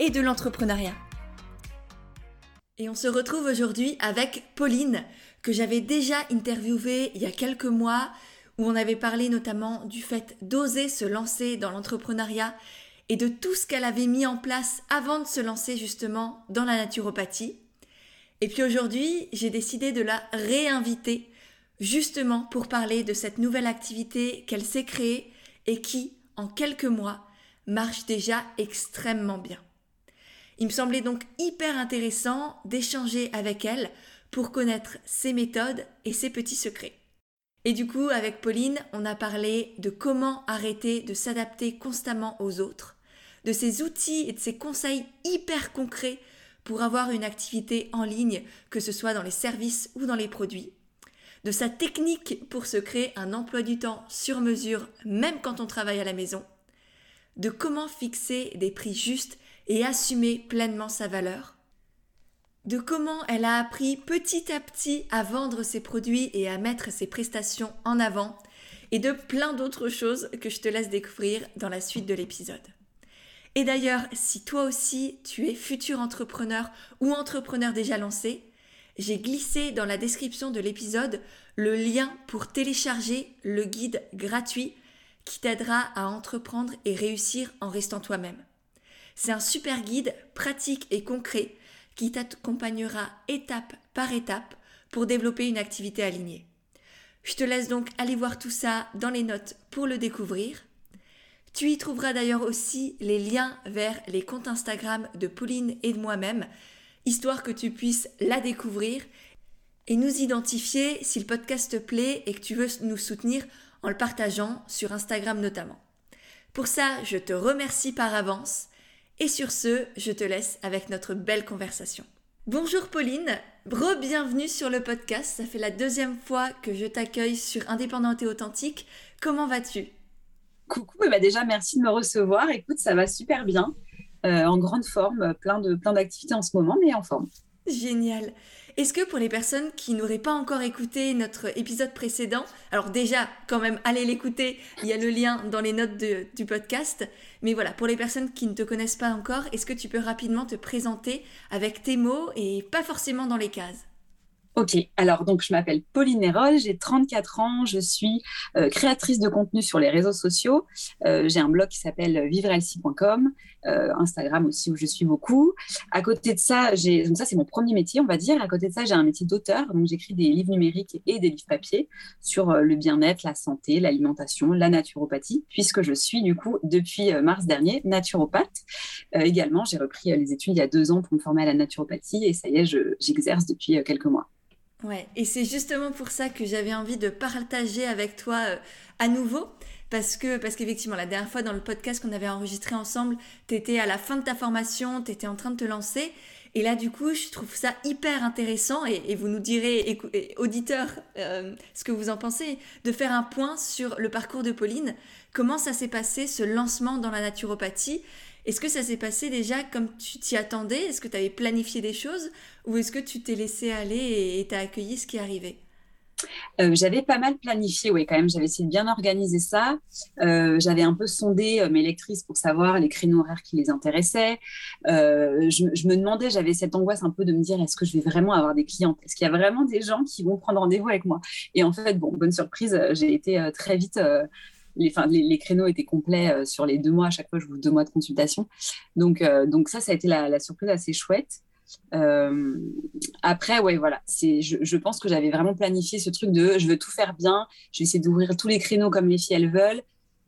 et de l'entrepreneuriat. Et on se retrouve aujourd'hui avec Pauline, que j'avais déjà interviewée il y a quelques mois, où on avait parlé notamment du fait d'oser se lancer dans l'entrepreneuriat et de tout ce qu'elle avait mis en place avant de se lancer justement dans la naturopathie. Et puis aujourd'hui, j'ai décidé de la réinviter justement pour parler de cette nouvelle activité qu'elle s'est créée et qui, en quelques mois, marche déjà extrêmement bien. Il me semblait donc hyper intéressant d'échanger avec elle pour connaître ses méthodes et ses petits secrets. Et du coup, avec Pauline, on a parlé de comment arrêter de s'adapter constamment aux autres, de ses outils et de ses conseils hyper concrets pour avoir une activité en ligne, que ce soit dans les services ou dans les produits, de sa technique pour se créer un emploi du temps sur mesure même quand on travaille à la maison, de comment fixer des prix justes et assumer pleinement sa valeur, de comment elle a appris petit à petit à vendre ses produits et à mettre ses prestations en avant, et de plein d'autres choses que je te laisse découvrir dans la suite de l'épisode. Et d'ailleurs, si toi aussi tu es futur entrepreneur ou entrepreneur déjà lancé, j'ai glissé dans la description de l'épisode le lien pour télécharger le guide gratuit qui t'aidera à entreprendre et réussir en restant toi-même. C'est un super guide pratique et concret qui t'accompagnera étape par étape pour développer une activité alignée. Je te laisse donc aller voir tout ça dans les notes pour le découvrir. Tu y trouveras d'ailleurs aussi les liens vers les comptes Instagram de Pauline et de moi-même, histoire que tu puisses la découvrir et nous identifier si le podcast te plaît et que tu veux nous soutenir en le partageant sur Instagram notamment. Pour ça, je te remercie par avance et sur ce, je te laisse avec notre belle conversation. Bonjour Pauline, re-bienvenue sur le podcast. Ça fait la deuxième fois que je t'accueille sur Indépendante et Authentique. Comment vas-tu? Coucou, et bah déjà merci de me recevoir. Écoute, ça va super bien, euh, en grande forme, plein de plein d'activités en ce moment, mais en forme. Génial. Est-ce que pour les personnes qui n'auraient pas encore écouté notre épisode précédent, alors déjà, quand même, allez l'écouter, il y a le lien dans les notes du podcast, mais voilà, pour les personnes qui ne te connaissent pas encore, est-ce que tu peux rapidement te présenter avec tes mots et pas forcément dans les cases? Ok, alors donc je m'appelle Pauline Hérol, j'ai 34 ans, je suis euh, créatrice de contenu sur les réseaux sociaux. Euh, j'ai un blog qui s'appelle vivrelsi.com, euh, Instagram aussi où je suis beaucoup. À côté de ça, j'ai donc ça c'est mon premier métier, on va dire. À côté de ça, j'ai un métier d'auteur, donc j'écris des livres numériques et des livres papier sur le bien-être, la santé, l'alimentation, la naturopathie, puisque je suis du coup depuis mars dernier naturopathe. également, j'ai repris les études il y a deux ans pour me former à la naturopathie et ça y est, j'exerce depuis quelques mois. Ouais, et c'est justement pour ça que j'avais envie de partager avec toi euh, à nouveau. Parce que, parce qu'effectivement, la dernière fois dans le podcast qu'on avait enregistré ensemble, tu étais à la fin de ta formation, tu étais en train de te lancer. Et là, du coup, je trouve ça hyper intéressant, et, vous nous direz, auditeurs, euh, ce que vous en pensez, de faire un point sur le parcours de Pauline. Comment ça s'est passé, ce lancement dans la naturopathie? Est-ce que ça s'est passé déjà comme tu t'y attendais? Est-ce que tu avais planifié des choses? Ou est-ce que tu t'es laissé aller et t'as accueilli ce qui arrivait euh, j'avais pas mal planifié, oui, quand même. J'avais essayé de bien organiser ça. Euh, j'avais un peu sondé euh, mes lectrices pour savoir les créneaux horaires qui les intéressaient. Je, me demandais, j'avais cette angoisse un peu de me dire est-ce que je vais vraiment avoir des clientes? Est-ce qu'il y a vraiment des gens qui vont prendre rendez-vous avec moi? Et en fait, bon, bonne surprise, j'ai été très vite les, les, créneaux étaient complets euh, sur les deux mois. À chaque fois, je vous deux mois de consultation. Donc, euh, donc ça, ça a été la, surprise assez chouette. Euh, après, ouais, voilà. C'est, je, pense que j'avais vraiment planifié ce truc de je veux tout faire bien. Je vais d'ouvrir tous les créneaux comme les filles elles veulent.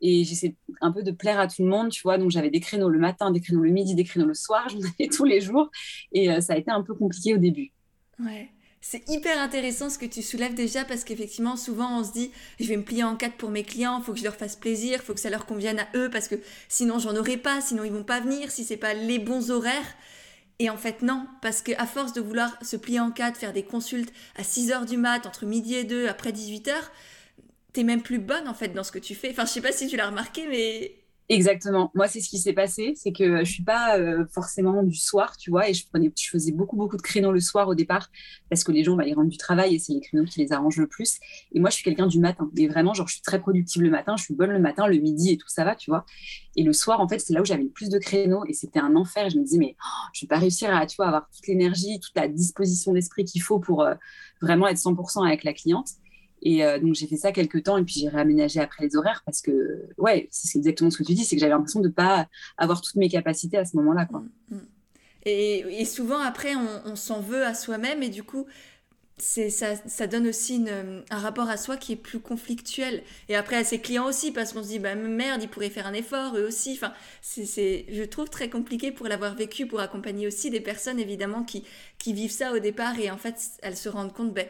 Et j'essaie un peu de plaire à tout le monde, tu vois. Donc j'avais des créneaux le matin, des créneaux le midi, des créneaux le soir. J'en avais tous les jours. Et ça a été un peu compliqué au début. Ouais. C'est hyper intéressant ce que tu soulèves déjà parce qu'effectivement, souvent on se dit je vais me plier en quatre pour mes clients, faut que je leur fasse plaisir, faut que ça leur convienne à eux parce que sinon j'en aurai pas, sinon ils vont pas venir si c'est pas les bons horaires. Et en fait, non, parce qu'à force de vouloir se plier en quatre, faire des consultes à 6 h du mat, entre midi et 2, après 18 h, t'es même plus bonne en fait dans ce que tu fais. Enfin, je sais pas si tu l'as remarqué, mais Exactement. Moi, c'est ce qui s'est passé, c'est que je suis pas euh, forcément du soir, tu vois, et je faisais beaucoup beaucoup de créneaux le soir au départ parce que les gens, bah, ils rentrent du travail et c'est les créneaux qui les arrangent le plus. Et moi, je suis quelqu'un du matin. Et vraiment, genre, je suis très productive le matin, je suis bonne le matin, le midi et tout ça va, tu vois. Et le soir, en fait, c'est là où j'avais le plus de créneaux et c'était un enfer. Je me disais, mais oh, je vais pas réussir à, tu vois, avoir toute l'énergie, toute la disposition d'esprit qu'il faut pour euh, vraiment être 100% avec la cliente. Et euh, donc, j'ai fait ça quelques temps et puis j'ai réaménagé après les horaires parce que, ouais, c'est exactement ce que tu dis, c'est que j'avais l'impression de ne pas avoir toutes mes capacités à ce moment-là. Quoi. Mm, mm. Et, souvent, après, on, s'en veut à soi-même et du coup, c'est ça, ça, donne aussi un rapport à soi qui est plus conflictuel. Et après, à ses clients aussi, parce qu'on se dit, bah merde, ils pourraient faire un effort, eux aussi. Enfin, c'est, je trouve très compliqué pour l'avoir vécu, pour accompagner aussi des personnes, évidemment, qui, qui vivent ça au départ et en fait, elles se rendent compte, ben,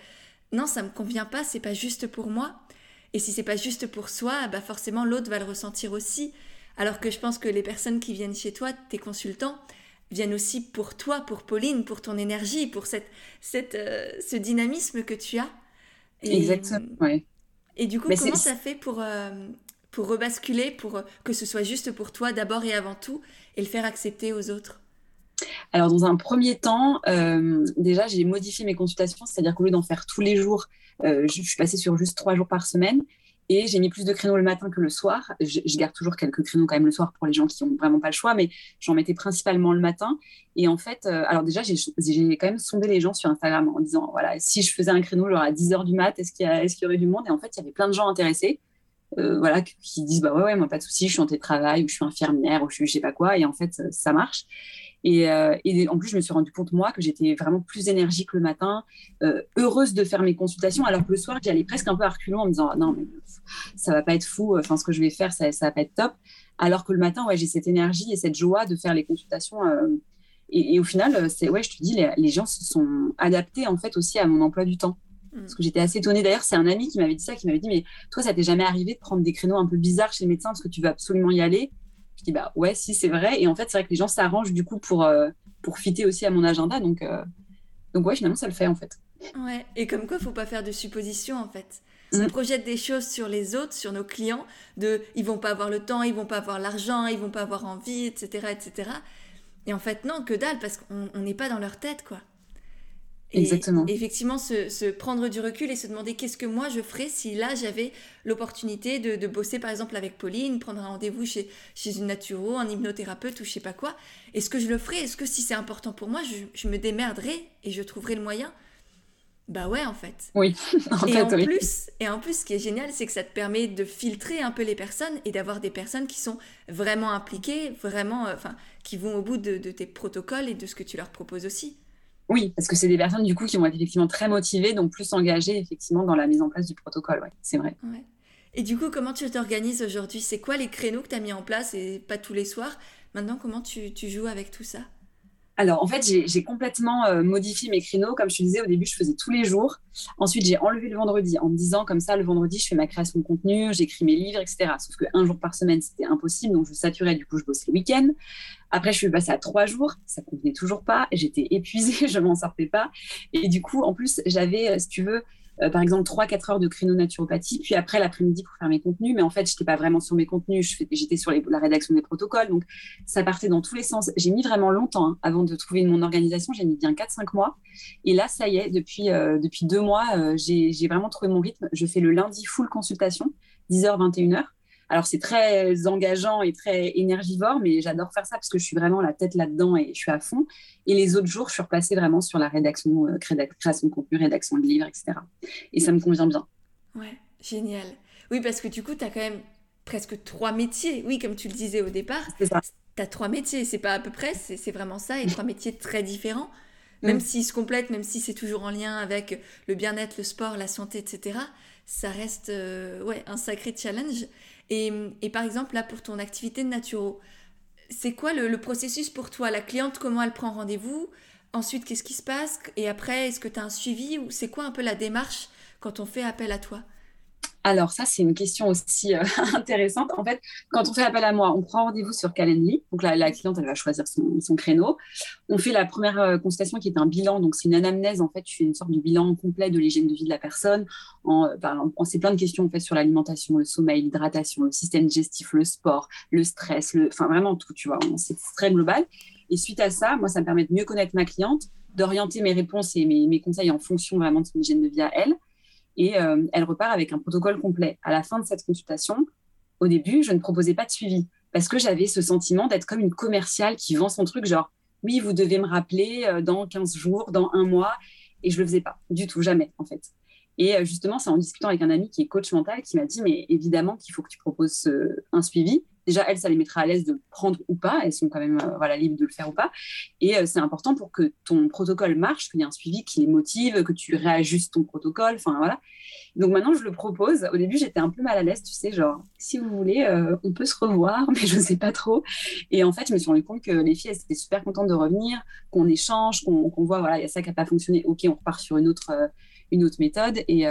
non, ça me convient pas, c'est pas juste pour moi. Et si c'est pas juste pour soi, bah forcément l'autre va le ressentir aussi. Alors que je pense que les personnes qui viennent chez toi, tes consultants, viennent aussi pour toi, pour Pauline, pour ton énergie, pour cette, cette, euh, ce dynamisme que tu as. Exactement, oui. Et du coup, comment ça fait pour, euh, pour rebasculer, pour que ce soit juste pour toi d'abord et avant tout, et le faire accepter aux autres? Alors, dans un premier temps, euh, déjà, j'ai modifié mes consultations, c'est-à-dire qu'au lieu d'en faire tous les jours, euh, je, suis passée sur juste trois jours par semaine. Et j'ai mis plus de créneaux le matin que le soir. Je, garde toujours quelques créneaux quand même le soir pour les gens qui n'ont vraiment pas le choix, mais j'en mettais principalement le matin. Et en fait, euh, alors déjà, j'ai quand même sondé les gens sur Instagram en disant, voilà, si je faisais un créneau à 10h du mat, est-ce qu'il y, y, aurait du monde? Et en fait, il y avait plein de gens intéressés. Voilà, qui disent bah ouais, ouais, moi pas de souci, je suis en télétravail ou je suis infirmière ou je suis je sais pas quoi, et en fait ça marche. Euh, et, en plus, je me suis rendu compte, moi, que j'étais vraiment plus énergique le matin, euh, heureuse de faire mes consultations, alors que le soir, j'y allais presque un peu à reculons en me disant, non, mais ça va pas être fou, enfin, ce que je vais faire, ça, ça va pas être top. Alors que le matin, ouais, j'ai cette énergie et cette joie de faire les consultations. Euh, et, au final, c'est, ouais, je te dis, les, gens se sont adaptés, en fait, aussi à mon emploi du temps. Mm. Parce que j'étais assez étonnée. D'ailleurs, c'est un ami qui m'avait dit ça, qui m'avait dit, mais toi, ça t'est jamais arrivé de prendre des créneaux un peu bizarres chez le médecin parce que tu veux absolument y aller? Je dis bah ouais, si c'est vrai. Et en fait, c'est vrai que les gens s'arrangent du coup pour, euh, pour fitter aussi à mon agenda. Donc, euh, donc ouais, finalement, ça le fait en fait. Ouais, et comme quoi, faut pas faire de suppositions en fait. Si on mm. projette des choses sur les autres, sur nos clients, de ils vont pas avoir le temps, ils vont pas avoir l'argent, ils vont pas avoir envie, etc., etc. Et en fait, non, que dalle, parce qu'on n'est pas dans leur tête, quoi. Exactement. effectivement, se, prendre du recul et se demander qu'est-ce que moi je ferais si là j'avais l'opportunité de, bosser par exemple avec Pauline, prendre un rendez-vous chez, chez une naturo, un hypnothérapeute ou je sais pas quoi. Est-ce que je le ferais? Est-ce que si c'est important pour moi, je, me démerderais et je trouverais le moyen? Bah ouais, en fait. Oui, en et fait, en Plus, et en plus, ce qui est génial, c'est que ça te permet de filtrer un peu les personnes et d'avoir des personnes qui sont vraiment impliquées, vraiment, euh, enfin, qui vont au bout de tes protocoles et de ce que tu leur proposes aussi. Oui, parce que c'est des personnes du coup qui vont être effectivement très motivées, donc plus engagées effectivement dans la mise en place du protocole. Ouais, c'est vrai. Et du coup, comment tu t'organises aujourd'hui? C'est quoi les créneaux que tu as mis en place et pas tous les soirs? Maintenant, comment tu joues avec tout ça? Alors, en fait, j'ai complètement euh, modifié mes créneaux. Comme je te disais, au début, je faisais tous les jours. Ensuite, j'ai enlevé le vendredi en me disant, comme ça, le vendredi, je fais ma création de contenu, j'écris mes livres, etc. Sauf qu'un jour par semaine, c'était impossible. Donc, je saturais. Du coup, je bossais le week-end. Après, je suis passée à trois jours. Ça convenait toujours pas. J'étais épuisée. je m'en sortais pas. Et du coup, en plus, j'avais, euh, si tu veux, euh, par exemple 3-4 heures de créneau naturopathie, puis après l'après-midi pour faire mes contenus. Mais en fait, je n'étais pas vraiment sur mes contenus, j'étais sur la rédaction des protocoles. Donc, ça partait dans tous les sens. J'ai mis vraiment longtemps hein, avant de trouver mon organisation. J'ai mis bien 4-5 mois. Et là, ça y est, depuis, euh, depuis deux mois, euh, j'ai vraiment trouvé mon rythme. Je fais le lundi full consultation, 10h, 21h. Alors, c'est très engageant et très énergivore, mais j'adore faire ça parce que je suis vraiment la tête là-dedans et je suis à fond. Et les autres jours, je suis repassée vraiment sur la rédaction, euh, création de contenu, rédaction de livres, etc. Et ça me convient bien. Ouais, génial. Oui, parce que du coup, tu as quand même presque trois métiers. Oui, comme tu le disais au départ. Tu as trois métiers, c'est pas à peu près, c'est vraiment ça, et trois métiers très différents. Même mm. s'ils se complètent, même si c'est toujours en lien avec le bien-être, le sport, la santé, etc., ça reste euh, ouais, un sacré challenge. Et, par exemple, là, pour ton activité de naturo, c'est quoi le, processus pour toi? La cliente, comment elle prend rendez-vous? Ensuite, qu'est-ce qui se passe? Et après, est-ce que tu as un suivi? Ou c'est quoi un peu la démarche quand on fait appel à toi? Alors ça, c'est une question aussi euh, intéressante. En fait, quand on fait appel à moi, on prend rendez-vous sur Calendly. Donc la, la cliente, elle va choisir son, créneau. On fait la première euh, consultation qui est un bilan. Donc c'est une anamnèse. En fait, tu fais une sorte de bilan complet de l'hygiène de vie de la personne. En, euh, ben, on sait plein de questions en fait sur l'alimentation, le sommeil, l'hydratation, le système digestif, le sport, le stress, le, enfin vraiment tout. Tu vois, c'est très global. Et suite à ça, moi, ça me permet de mieux connaître ma cliente, d'orienter mes réponses et mes, mes conseils en fonction vraiment de son hygiène de vie à elle et euh, elle repart avec un protocole complet. À la fin de cette consultation, au début, je ne proposais pas de suivi parce que j'avais ce sentiment d'être comme une commerciale qui vend son truc, genre oui, vous devez me rappeler euh, dans 15 jours, dans un mois, et je le faisais pas du tout, jamais en fait. Et euh, justement, c'est en discutant avec un ami qui est coach mental qui m'a dit, mais évidemment qu'il faut que tu proposes un suivi déjà, elles, ça les mettra à l'aise de prendre ou pas. Elles sont quand même euh, voilà, libres de le faire ou pas. Et euh, c'est important pour que ton protocole marche, qu'il y ait un suivi qui les motive, que tu réajustes ton protocole. Enfin, voilà. Donc maintenant, je le propose. Au début, j'étais un peu mal à l'aise, tu sais, genre, si vous voulez, euh, on peut se revoir, mais je ne sais pas trop. Et en fait, je me suis rendu compte que les filles, elles étaient super contentes de revenir, qu'on échange, qu'on voit, voilà, il y a ça qui n'a pas fonctionné. OK, on repart sur une autre, une autre méthode. Et,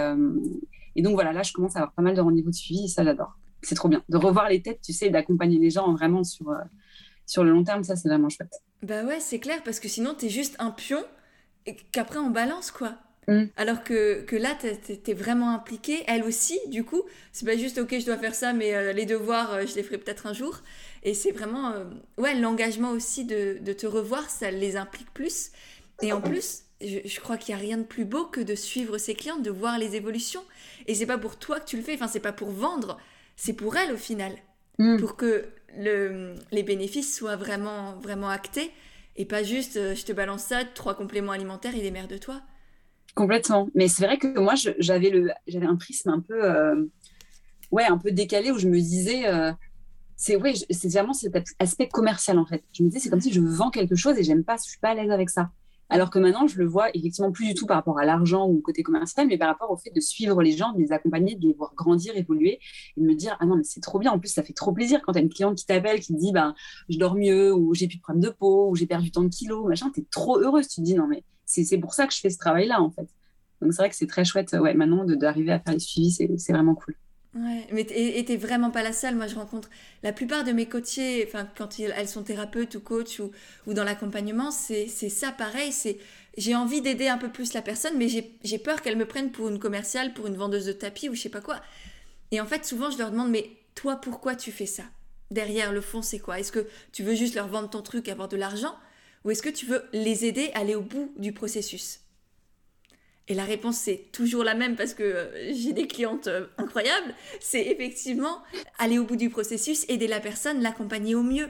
et donc, voilà, là, je commence à avoir pas mal de rendez-vous de suivi et ça, j'adore c'est trop bien. De revoir les têtes, tu sais, d'accompagner les gens vraiment sur, euh, sur le long terme, ça, c'est vraiment chouette. Bah ouais, c'est clair, parce que sinon, tu es juste un pion et qu'après, on balance, quoi. Mm. Alors que, que là, tu es, vraiment impliquée. Elle aussi, du coup, c'est pas juste, ok, je dois faire ça, mais euh, les devoirs, euh, je les ferai peut-être un jour. Et c'est vraiment, ouais, l'engagement aussi de, de, te revoir, ça les implique plus. Et en plus, je, je crois qu'il n'y a rien de plus beau que de suivre ses clientes, de voir les évolutions. Et c'est pas pour toi que tu le fais, enfin, c'est pas pour vendre, c'est pour elle au final. Mm. Pour que le, les bénéfices soient vraiment, vraiment actés et pas juste euh, je te balance ça, trois compléments alimentaires, il est maire de toi. Complètement. Mais c'est vrai que moi, j'avais un prisme un peu, euh, ouais, un peu décalé où je me disais, euh, c'est ouais, c'est vraiment cet aspect commercial en fait. Je me disais, c'est comme si je vends quelque chose et j'aime pas, je suis pas à l'aise avec ça. Alors que maintenant, je le vois effectivement plus du tout par rapport à l'argent ou au côté commercial, mais par rapport au fait de suivre les gens, de les accompagner, de les voir grandir, évoluer et de me dire Ah non, mais c'est trop bien. En plus, ça fait trop plaisir quand tu as une cliente qui t'appelle, qui te dit ben, Je dors mieux, ou j'ai plus de problème de peau, ou j'ai perdu tant de kilos, machin. Tu es trop heureuse. Tu te dis Non, mais c'est pour ça que je fais ce travail-là, en fait. Donc, c'est vrai que c'est très chouette, ouais, maintenant, d'arriver à faire les suivis, c'est vraiment cool. Ouais, mais t'es vraiment pas la seule. Moi, je rencontre la plupart de mes coachés, enfin, quand elles sont thérapeutes ou coachs ou, ou dans l'accompagnement, c'est ça pareil. C'est j'ai envie d'aider un peu plus la personne, mais j'ai peur qu'elle me prenne pour une commerciale, pour une vendeuse de tapis ou je sais pas quoi. Et en fait, souvent, je leur demande, mais toi, pourquoi tu fais ça? Derrière le fond, c'est quoi? Est-ce que tu veux juste leur vendre ton truc, avoir de l'argent? Ou est-ce que tu veux les aider à aller au bout du processus? Et la réponse, c'est toujours la même parce que euh, j'ai des clientes euh, incroyables. C'est effectivement aller au bout du processus, aider la personne, l'accompagner au mieux.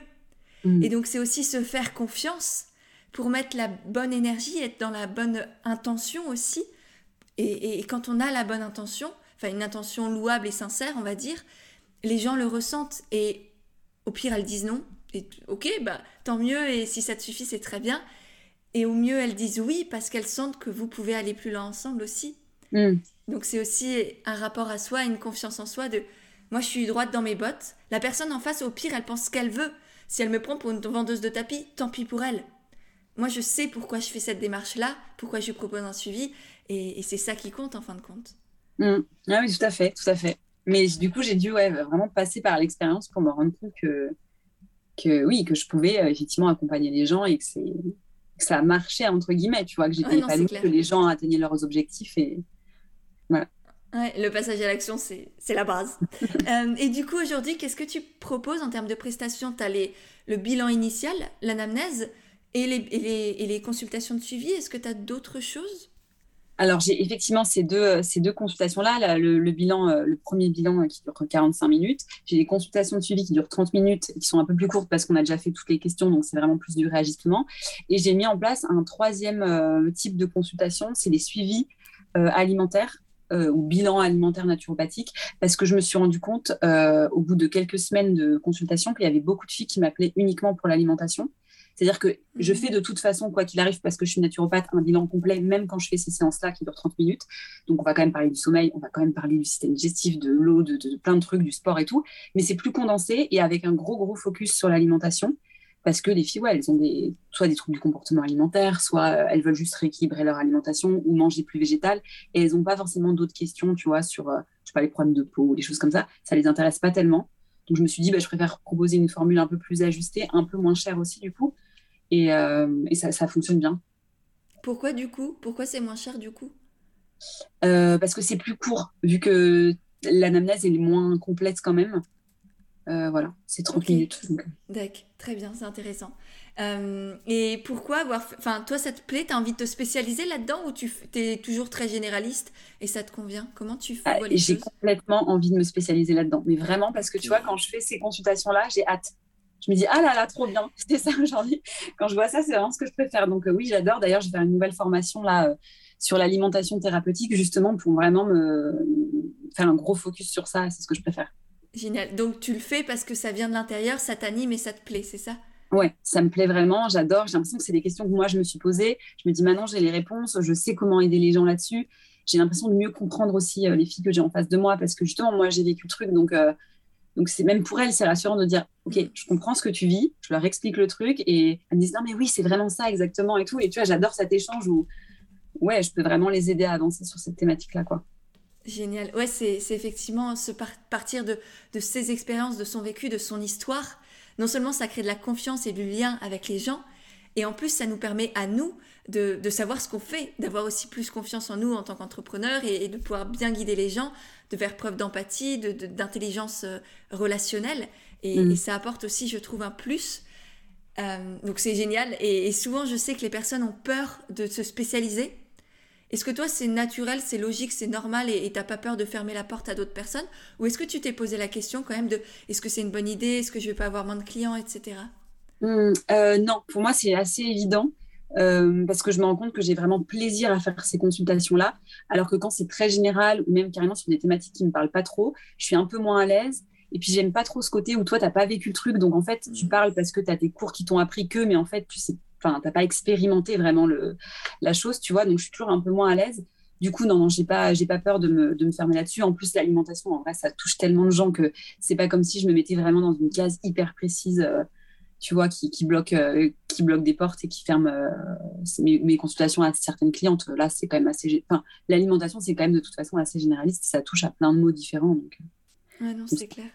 Mm. Et donc, c'est aussi se faire confiance pour mettre la bonne énergie, être dans la bonne intention aussi. Et, et quand on a la bonne intention, enfin une intention louable et sincère, on va dire, les gens le ressentent. Et au pire, elles disent non. Et ok, bah tant mieux. Et si ça te suffit, c'est très bien. Et au mieux, elles disent oui parce qu'elles sentent que vous pouvez aller plus loin ensemble aussi. Mm. Donc c'est aussi un rapport à soi, une confiance en soi de moi je suis droite dans mes bottes. La personne en face, au pire, elle pense ce qu'elle veut. Si elle me prend pour une vendeuse de tapis, tant pis pour elle. Moi je sais pourquoi je fais cette démarche-là, pourquoi je propose un suivi, et, c'est ça qui compte en fin de compte. Mm. Ah oui, tout à fait, tout à fait. Mais du coup, j'ai dû ouais, vraiment passer par l'expérience pour me rendre compte que, que oui, que je pouvais euh, effectivement accompagner les gens et que c'est ça marchait entre guillemets, tu vois, que j'étais épanouie, que les gens atteignaient leurs objectifs et voilà. le passage à l'action, c'est la base. Euh, et du coup, aujourd'hui, qu'est-ce que tu proposes en termes de prestations? Tu as les, le bilan initial, l'anamnèse et les, et, les, et les, consultations de suivi. Est-ce que tu as d'autres choses? Alors, j'ai effectivement ces deux, ces deux consultations-là. Le, bilan, euh, le premier bilan euh, qui dure 45 minutes. J'ai des consultations de suivi qui durent 30 minutes, qui sont un peu plus courtes parce qu'on a déjà fait toutes les questions, donc c'est vraiment plus du réajustement. Et j'ai mis en place un troisième euh, type de consultation, c'est les suivis alimentaires ou bilan alimentaire naturopathique, parce que je me suis rendu compte au bout de quelques semaines de consultation qu'il y avait beaucoup de filles qui m'appelaient uniquement pour l'alimentation c'est-à-dire que je mhm. fais de toute façon, quoi qu'il arrive, parce que je suis naturopathe, un bilan complet, même quand je fais ces séances-là qui durent 30 minutes. Donc, on va quand même parler du sommeil, on va quand même parler du système digestif, de l'eau, de, plein de trucs, du sport et tout. Mais c'est plus condensé et avec un gros, gros focus sur l'alimentation. parce que les filles, ouais, elles ont des, soit des troubles du comportement alimentaire, soit euh, elles veulent juste rééquilibrer leur alimentation ou manger plus végétal, et elles n'ont pas forcément d'autres questions, tu vois, sur, euh, je sais pas, les problèmes de peau ou des choses comme ça. Ça les intéresse pas tellement. Donc je me suis dit, bah, je préfère proposer une formule un peu plus ajustée, un peu moins chère aussi du coup, et, euh, et ça, ça, fonctionne bien. Pourquoi du coup? Pourquoi c'est moins cher du coup? Parce que c'est plus court, vu que l'anamnèse est moins complète quand même. Euh, voilà, c'est 30 minutes. Euh. D'accord, très bien, c'est intéressant. Euh, et pourquoi avoir. Enfin, toi, ça te plaît Tu as envie de te spécialiser là-dedans ou tu es toujours très généraliste et ça te convient? Comment tu fais ah, J'ai complètement envie de me spécialiser là-dedans. Mais vraiment, parce que tu vois, quand je fais ces consultations-là, j'ai hâte. Je me dis, ah là là, trop bien. C'était ça aujourd'hui. Quand je vois ça, c'est vraiment ce que je préfère. Donc, oui, j'adore. D'ailleurs, je vais faire une nouvelle formation là sur l'alimentation thérapeutique, justement, pour vraiment me faire un gros focus sur ça. C'est ce que je préfère. Génial. Donc tu le fais parce que ça vient de l'intérieur, ça t'anime et ça te plaît, c'est ça? Ouais, ça me plaît vraiment, j'adore. J'ai l'impression que c'est des questions que moi je me suis posées. Je me dis maintenant j'ai les réponses, je sais comment aider les gens là-dessus. J'ai l'impression de mieux comprendre aussi euh, les filles que j'ai en face de moi parce que justement moi j'ai vécu le truc donc euh, donc c'est même pour elles c'est rassurant de dire ok je comprends ce que tu vis, je leur explique le truc et elles me disent non mais oui c'est vraiment ça exactement et tout et tu vois j'adore cet échange où ouais je peux vraiment les aider à avancer sur cette thématique là quoi. Génial. Ouais, c'est effectivement se partir de, de ses expériences, de son vécu, de son histoire. Non seulement ça crée de la confiance et du lien avec les gens, et en plus ça nous permet à nous de, de savoir ce qu'on fait, d'avoir aussi plus confiance en nous en tant qu'entrepreneurs et, de pouvoir bien guider les gens, de faire preuve d'empathie, d'intelligence de, euh, relationnelle. Et, mm. et, ça apporte aussi, je trouve, un plus. Euh, donc c'est génial. Et, et souvent, je sais que les personnes ont peur de se spécialiser est-ce que toi, c'est naturel, c'est logique, c'est normal et t'as pas peur de fermer la porte à d'autres personnes? Ou est-ce que tu t'es posé la question quand même de est-ce que c'est une bonne idée? Est-ce que je vais pas avoir moins de clients, etc. Mmh, euh, non, pour moi, c'est assez évident. Euh, parce que je me rends compte que j'ai vraiment plaisir à faire ces consultations-là, alors que quand c'est très général ou même carrément sur des thématiques qui ne me parlent pas trop, je suis un peu moins à l'aise. Et puis, j'aime pas trop ce côté où toi, tu n'as pas vécu le truc. Donc, en fait, tu mmh. parles parce que tu as tes cours qui t'ont appris que, mais en fait, tu sais enfin, t'as pas expérimenté vraiment le, la chose, tu vois, donc je suis toujours un peu moins à l'aise. Du coup, non, non, j'ai pas, j'ai pas peur de me, de me fermer là-dessus. En plus, l'alimentation, en vrai, ça touche tellement de gens que c'est pas comme si je me mettais vraiment dans une case hyper précise, euh, tu vois, qui, qui bloque, euh, qui bloque des portes et qui ferme euh, mes, mes, consultations à certaines clientes. Là, c'est quand même assez, enfin, l'alimentation, c'est quand même de toute façon assez généraliste. Ça touche à plein de mots différents. Donc, ouais, non, c'est clair.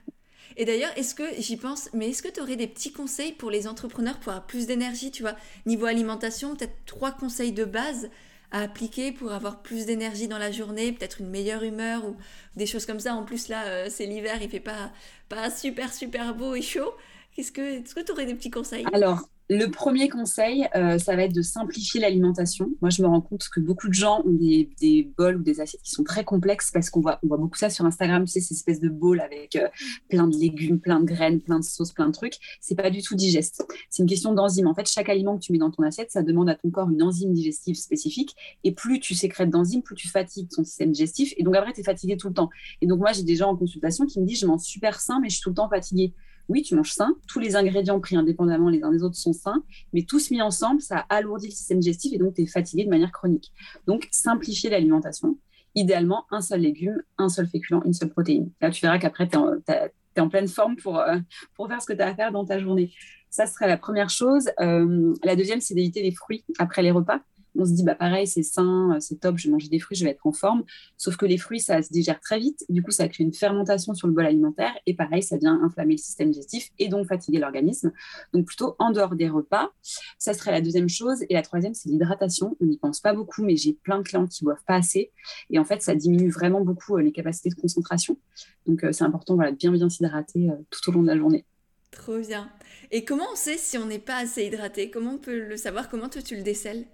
Et d'ailleurs, est-ce que, j'y pense, mais est-ce que tu aurais des petits conseils pour les entrepreneurs pour avoir plus d'énergie, tu vois? Niveau alimentation, peut-être trois conseils de base à appliquer pour avoir plus d'énergie dans la journée, peut-être une meilleure humeur ou des choses comme ça. En plus, là, euh, c'est l'hiver, il fait pas, pas super, super beau et chaud. Est-ce que tu aurais des petits conseils? Alors, le premier conseil, euh, ça va être de simplifier l'alimentation. Moi, je me rends compte que beaucoup de gens ont des, des bols ou des assiettes qui sont très complexes parce qu'on voit, on voit beaucoup ça sur Instagram, tu sais, ces espèces de bols avec euh, plein de légumes, plein de graines, plein de sauces, plein de trucs. C'est pas du tout digeste. C'est une question d'enzyme. En fait, chaque aliment que tu mets dans ton assiette, ça demande à ton corps une enzyme digestive spécifique. Et plus tu sécrètes d'enzymes, plus tu fatigues ton système digestif. Et donc, après, tu es fatigué tout le temps. Et donc, moi, j'ai des gens en consultation qui me disent, je mange super sain, mais je suis tout le temps fatiguée oui, tu manges sain, tous les ingrédients pris indépendamment les uns des autres sont sains, mais tous mis ensemble, ça alourdit le système digestif et donc tu es fatigué de manière chronique. Donc, simplifier l'alimentation. Idéalement, un seul légume, un seul féculent, une seule protéine. Là, tu verras qu'après, tu es, en pleine forme pour, euh, pour faire ce que tu as à faire dans ta journée. Ça serait la première chose. Euh, la deuxième, c'est d'éviter les fruits après les repas on se dit, bah pareil, c'est sain, euh, c'est top, je vais manger des fruits, je vais être en forme. Sauf que les fruits, ça se digère très vite. Du coup, ça crée une fermentation sur le bol alimentaire. Et pareil, ça vient inflammer le système digestif et donc fatiguer l'organisme. Donc, plutôt en dehors des repas. Ça serait la deuxième chose. Et la troisième, c'est l'hydratation. On n'y pense pas beaucoup, mais j'ai plein de clients qui boivent pas assez. Et en fait, ça diminue vraiment beaucoup euh, les capacités de concentration. Donc, euh, c'est important voilà, de bien, bien s'hydrater tout au long de la journée. Trop bien. Et comment on sait si on n'est pas assez hydraté? Comment on peut le savoir? Comment toi, tu le décèles?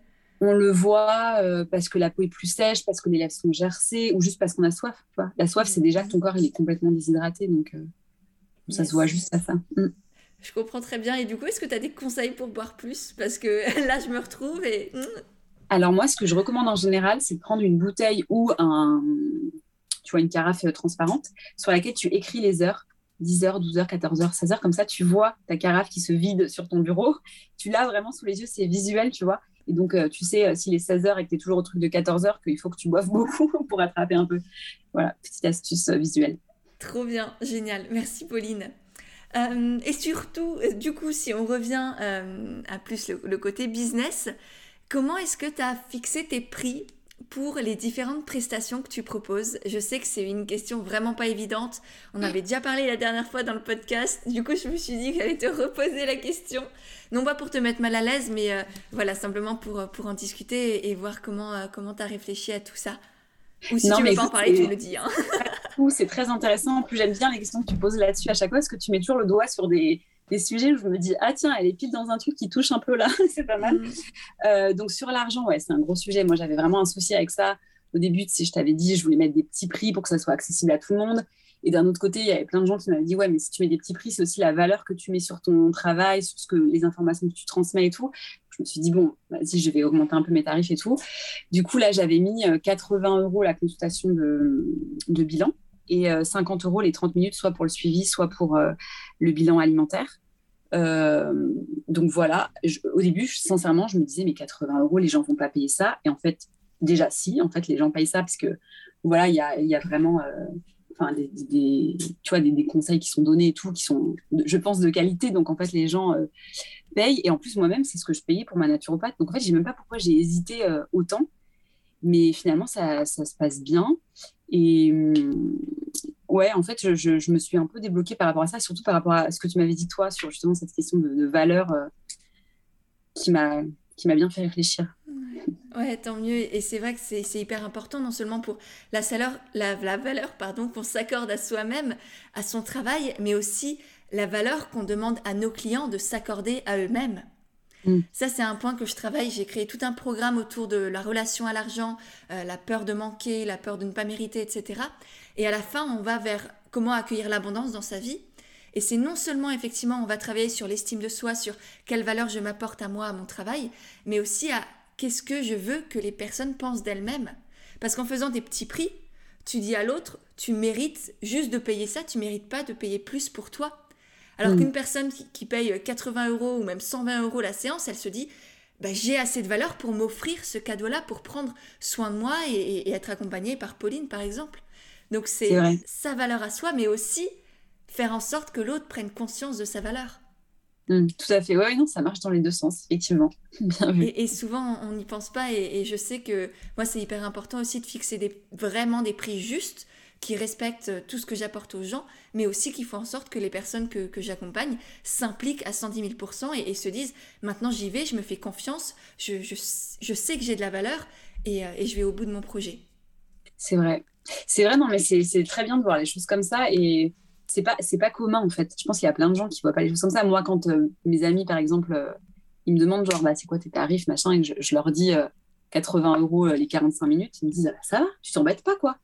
On le voit euh, parce que la peau est plus sèche, parce que les lèvres sont gercées, ou juste parce qu'on a soif. La soif, c'est déjà que ton corps il est complètement déshydraté, donc euh, ça se voit juste à ça. Mm. Je comprends très bien. Et du coup, est-ce que tu as des conseils pour boire plus? Parce que là, je me retrouve et... Mm. Alors moi, ce que je recommande en général, c'est de prendre une bouteille ou un, tu vois, une carafe euh, transparente sur laquelle tu écris les heures. 10h, 12h, 14h, 16h, comme ça tu vois ta carafe qui se vide sur ton bureau. Tu l'as vraiment sous les yeux, c'est visuel, tu vois. Et donc, euh, tu sais, euh, s'il est 16h et que tu es toujours au truc de 14h, qu'il faut que tu boives beaucoup pour attraper un peu. Voilà, petite astuce euh, visuelle. Trop bien, génial. Merci Pauline. Et surtout, du coup, si on revient à plus le, côté business, comment est-ce que tu as fixé tes prix pour les différentes prestations que tu proposes Je sais que c'est une question vraiment pas évidente. On avait déjà parlé la dernière fois dans le podcast. Du coup, je me suis dit que j'allais te reposer la question. Non pas pour te mettre mal à l'aise, mais voilà, simplement pour, pour en discuter et, voir comment comment tu as réfléchi à tout ça. Ou si tu veux pas en parler, tu le dis. Hein. c'est très intéressant. En plus, j'aime bien les questions que tu poses là-dessus à chaque fois, parce que tu mets toujours le doigt sur des, des, sujets où je me dis, ah tiens, elle est pile dans un truc qui touche un peu là, c'est pas mal. Mm. Euh, donc sur l'argent, ouais, c'est un gros sujet. Moi, j'avais vraiment un souci avec ça. Au début, si je t'avais dit, je voulais mettre des petits prix pour que ça soit accessible à tout le monde. Et d'un autre côté, il y avait plein de gens qui m'avaient dit, ouais, mais si tu mets des petits prix, c'est aussi la valeur que tu mets sur ton travail, sur ce que, les informations que tu transmets et tout je me suis dit, bon, vas-y, je vais augmenter un peu mes tarifs et tout. Du coup, là, j'avais mis 80 euh, euros la consultation de, bilan et 50 euh, euros les 30 minutes, soit pour le suivi, soit pour euh, le bilan alimentaire. donc voilà, au début, sincèrement, je me disais, mais 80 euros, les gens vont pas payer ça. Et en fait, déjà, si, en fait, les gens payent ça parce que, voilà, il y a, vraiment enfin des, tu vois, des, conseils qui sont donnés et tout, qui sont, je pense, de qualité. Donc, en fait, les gens euh, payent. Et en plus, moi-même, c'est ce que je payais pour ma naturopathe. Donc, en fait, je sais même pas pourquoi j'ai hésité euh, autant. Mais finalement, ça, ça, se passe bien. Et hum, ouais, en fait, je, je, me suis un peu débloquée par rapport à ça, surtout par rapport à ce que tu m'avais dit, toi, sur justement cette question de, valeur euh, qui m'a bien fait réfléchir. Ouais, tant mieux. Et c'est vrai que c'est hyper important, non seulement pour la, valeur, la, valeur pardon, qu'on s'accorde à soi-même, à son travail, mais aussi la valeur qu'on demande à nos clients de s'accorder à eux-mêmes. Mm. Ça, c'est un point que je travaille. J'ai créé tout un programme autour de la relation à l'argent, euh, la peur de manquer, la peur de ne pas mériter, etc. Et à la fin, on va vers comment accueillir l'abondance dans sa vie. Et c'est non seulement effectivement, on va travailler sur l'estime de soi, sur quelle valeur je m'apporte à moi, à mon travail, mais aussi à qu'est-ce que je veux que les personnes pensent d'elles-mêmes. Parce qu'en faisant des petits prix, tu dis à l'autre, tu mérites juste de payer ça, tu mérites pas de payer plus pour toi. Alors mm. qu'une personne qui, paye 80 euros ou même 120 euros la séance, elle se dit, bah, j'ai assez de valeur pour m'offrir ce cadeau-là, pour prendre soin de moi et, être accompagnée par Pauline, par exemple. Donc c'est sa valeur à soi, mais aussi faire en sorte que l'autre prenne conscience de sa valeur. Mmh, tout à fait, oui, non, ça marche dans les deux sens, effectivement. Et, souvent, on n'y pense pas, et, je sais que moi, c'est hyper important aussi de fixer des, vraiment des prix justes qui respectent tout ce que j'apporte aux gens, mais aussi qui font en sorte que les personnes que, j'accompagne s'impliquent à 110 000% et, se disent maintenant j'y vais, je me fais confiance, je, sais que j'ai de la valeur et, euh, et je vais au bout de mon projet. C'est vrai. C'est vrai, non, mais c'est très bien de voir les choses comme ça. Et c'est pas c'est pas commun en fait. Je pense qu'il y a plein de gens qui voient pas les choses comme ça. Moi, quand euh, mes amis, par exemple, euh, ils me demandent genre bah c'est quoi tes tarifs? machin et je, je leur dis 80 euh, euros les 45 minutes, ils me disent ah, bah, ça va, tu t'embêtes pas quoi.